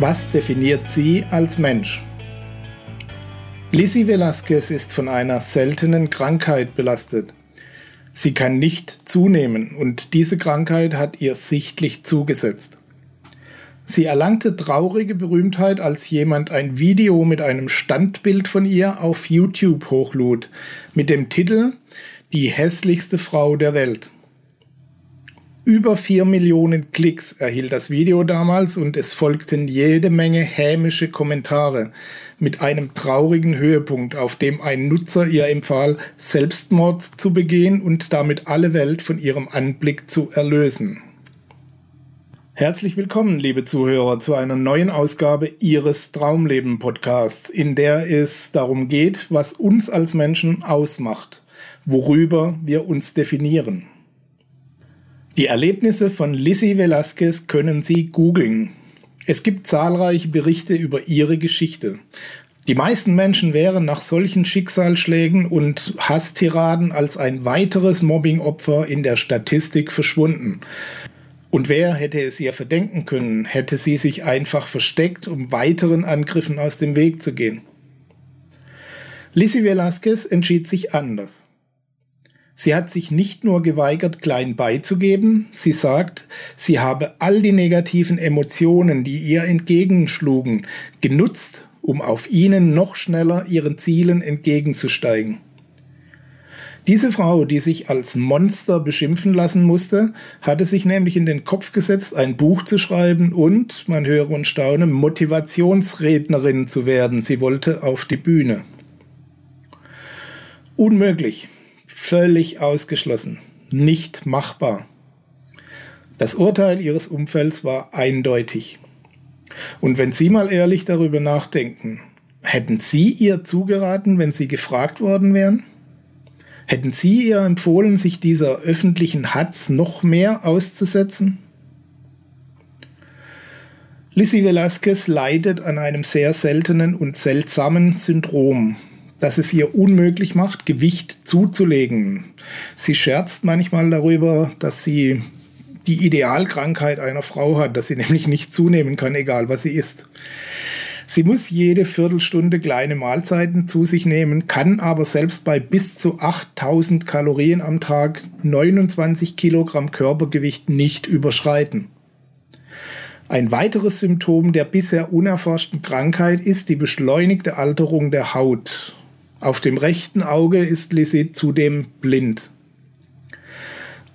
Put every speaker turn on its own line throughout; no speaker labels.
Was definiert sie als Mensch? Lizzie Velasquez ist von einer seltenen Krankheit belastet. Sie kann nicht zunehmen und diese Krankheit hat ihr sichtlich zugesetzt. Sie erlangte traurige Berühmtheit, als jemand ein Video mit einem Standbild von ihr auf YouTube hochlud, mit dem Titel Die hässlichste Frau der Welt. Über vier Millionen Klicks erhielt das Video damals und es folgten jede Menge hämische Kommentare mit einem traurigen Höhepunkt, auf dem ein Nutzer ihr empfahl, Selbstmord zu begehen und damit alle Welt von ihrem Anblick zu erlösen. Herzlich willkommen, liebe Zuhörer, zu einer neuen Ausgabe Ihres Traumleben Podcasts, in der es darum geht, was uns als Menschen ausmacht, worüber wir uns definieren. Die Erlebnisse von Lizzie Velasquez können Sie googeln. Es gibt zahlreiche Berichte über ihre Geschichte. Die meisten Menschen wären nach solchen Schicksalsschlägen und Hasstiraden als ein weiteres Mobbingopfer in der Statistik verschwunden. Und wer hätte es ihr verdenken können, hätte sie sich einfach versteckt, um weiteren Angriffen aus dem Weg zu gehen. Lizzie Velasquez entschied sich anders. Sie hat sich nicht nur geweigert, klein beizugeben, sie sagt, sie habe all die negativen Emotionen, die ihr entgegenschlugen, genutzt, um auf ihnen noch schneller ihren Zielen entgegenzusteigen. Diese Frau, die sich als Monster beschimpfen lassen musste, hatte sich nämlich in den Kopf gesetzt, ein Buch zu schreiben und, man höre und staune, Motivationsrednerin zu werden. Sie wollte auf die Bühne. Unmöglich. Völlig ausgeschlossen. Nicht machbar. Das Urteil ihres Umfelds war eindeutig. Und wenn Sie mal ehrlich darüber nachdenken, hätten Sie ihr zugeraten, wenn Sie gefragt worden wären? Hätten Sie ihr empfohlen, sich dieser öffentlichen Hatz noch mehr auszusetzen? Lizzie Velasquez leidet an einem sehr seltenen und seltsamen Syndrom, dass es ihr unmöglich macht, Gewicht zuzulegen. Sie scherzt manchmal darüber, dass sie die Idealkrankheit einer Frau hat, dass sie nämlich nicht zunehmen kann, egal was sie isst. Sie muss jede Viertelstunde kleine Mahlzeiten zu sich nehmen, kann aber selbst bei bis zu 8000 Kalorien am Tag 29 Kilogramm Körpergewicht nicht überschreiten. Ein weiteres Symptom der bisher unerforschten Krankheit ist die beschleunigte Alterung der Haut. Auf dem rechten Auge ist Lizzie zudem blind.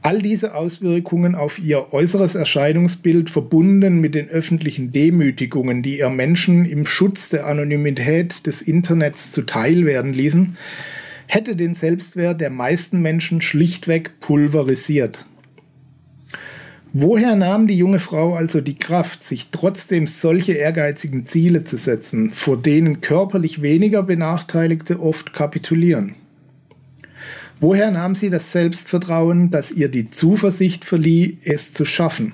All diese Auswirkungen auf ihr äußeres Erscheinungsbild verbunden mit den öffentlichen Demütigungen, die ihr Menschen im Schutz der Anonymität des Internets zuteil werden ließen, hätte den Selbstwert der meisten Menschen schlichtweg pulverisiert. Woher nahm die junge Frau also die Kraft, sich trotzdem solche ehrgeizigen Ziele zu setzen, vor denen körperlich weniger Benachteiligte oft kapitulieren? Woher nahm sie das Selbstvertrauen, das ihr die Zuversicht verlieh, es zu schaffen?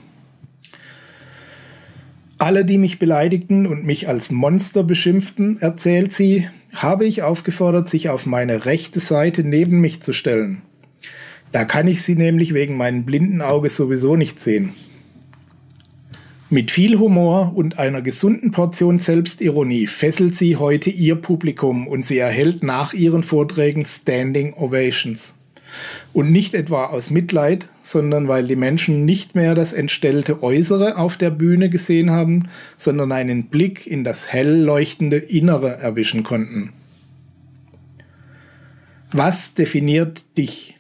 Alle, die mich beleidigten und mich als Monster beschimpften, erzählt sie, habe ich aufgefordert, sich auf meine rechte Seite neben mich zu stellen. Da kann ich sie nämlich wegen meinem blinden Auge sowieso nicht sehen. Mit viel Humor und einer gesunden Portion Selbstironie fesselt sie heute ihr Publikum und sie erhält nach ihren Vorträgen Standing Ovations. Und nicht etwa aus Mitleid, sondern weil die Menschen nicht mehr das entstellte Äußere auf der Bühne gesehen haben, sondern einen Blick in das hell leuchtende Innere erwischen konnten. Was definiert dich?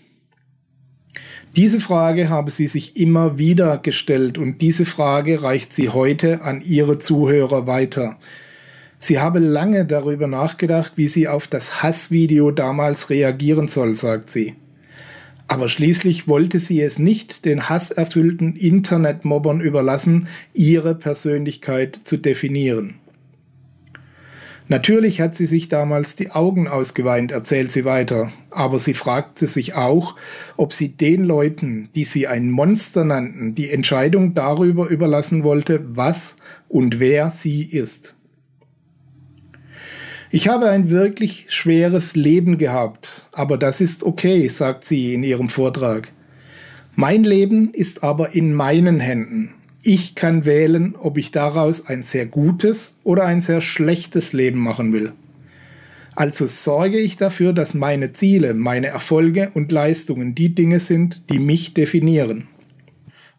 Diese Frage habe sie sich immer wieder gestellt und diese Frage reicht sie heute an ihre Zuhörer weiter. Sie habe lange darüber nachgedacht, wie sie auf das Hassvideo damals reagieren soll, sagt sie. Aber schließlich wollte sie es nicht den hasserfüllten Internetmobbern überlassen, ihre Persönlichkeit zu definieren. Natürlich hat sie sich damals die Augen ausgeweint, erzählt sie weiter, aber sie fragte sich auch, ob sie den Leuten, die sie ein Monster nannten, die Entscheidung darüber überlassen wollte, was und wer sie ist. Ich habe ein wirklich schweres Leben gehabt, aber das ist okay, sagt sie in ihrem Vortrag. Mein Leben ist aber in meinen Händen ich kann wählen, ob ich daraus ein sehr gutes oder ein sehr schlechtes Leben machen will. Also sorge ich dafür, dass meine Ziele, meine Erfolge und Leistungen die Dinge sind, die mich definieren.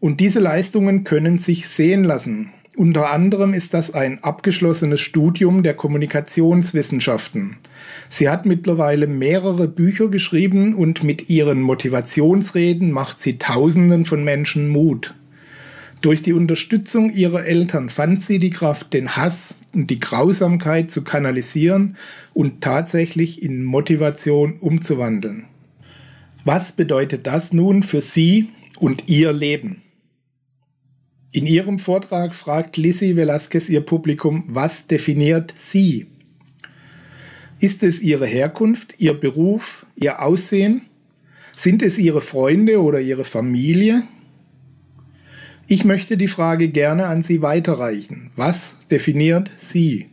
Und diese Leistungen können sich sehen lassen. Unter anderem ist das ein abgeschlossenes Studium der Kommunikationswissenschaften. Sie hat mittlerweile mehrere Bücher geschrieben und mit ihren Motivationsreden macht sie Tausenden von Menschen Mut. Durch die Unterstützung ihrer Eltern fand sie die Kraft, den Hass und die Grausamkeit zu kanalisieren und tatsächlich in Motivation umzuwandeln. Was bedeutet das nun für sie und ihr Leben? In ihrem Vortrag fragt Lissy Velasquez ihr Publikum, was definiert sie? Ist es ihre Herkunft, ihr Beruf, ihr Aussehen? Sind es ihre Freunde oder ihre Familie, ich möchte die Frage gerne an Sie weiterreichen. Was definiert Sie?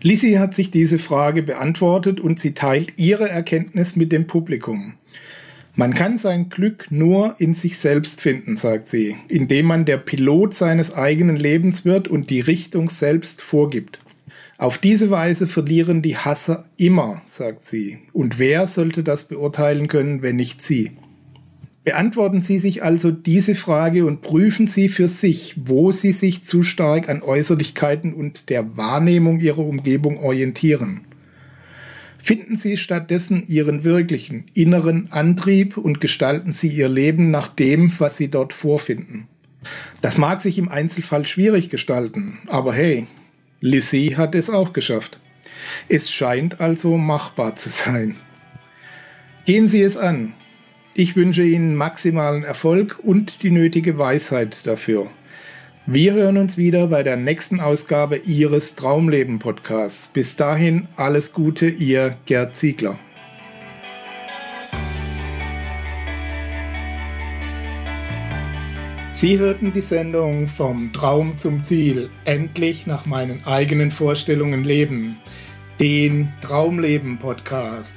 Lissy hat sich diese Frage beantwortet und sie teilt ihre Erkenntnis mit dem Publikum. Man kann sein Glück nur in sich selbst finden, sagt sie, indem man der Pilot seines eigenen Lebens wird und die Richtung selbst vorgibt. Auf diese Weise verlieren die Hasser immer, sagt sie. Und wer sollte das beurteilen können, wenn nicht sie? Beantworten Sie sich also diese Frage und prüfen Sie für sich, wo Sie sich zu stark an Äußerlichkeiten und der Wahrnehmung Ihrer Umgebung orientieren. Finden Sie stattdessen Ihren wirklichen inneren Antrieb und gestalten Sie Ihr Leben nach dem, was Sie dort vorfinden. Das mag sich im Einzelfall schwierig gestalten, aber hey, Lissy hat es auch geschafft. Es scheint also machbar zu sein. Gehen Sie es an, ich wünsche Ihnen maximalen Erfolg und die nötige Weisheit dafür. Wir hören uns wieder bei der nächsten Ausgabe Ihres Traumleben Podcasts. Bis dahin alles Gute, Ihr Gerd Ziegler. Sie hörten die Sendung Vom Traum zum Ziel, endlich nach meinen eigenen Vorstellungen leben, den Traumleben Podcast.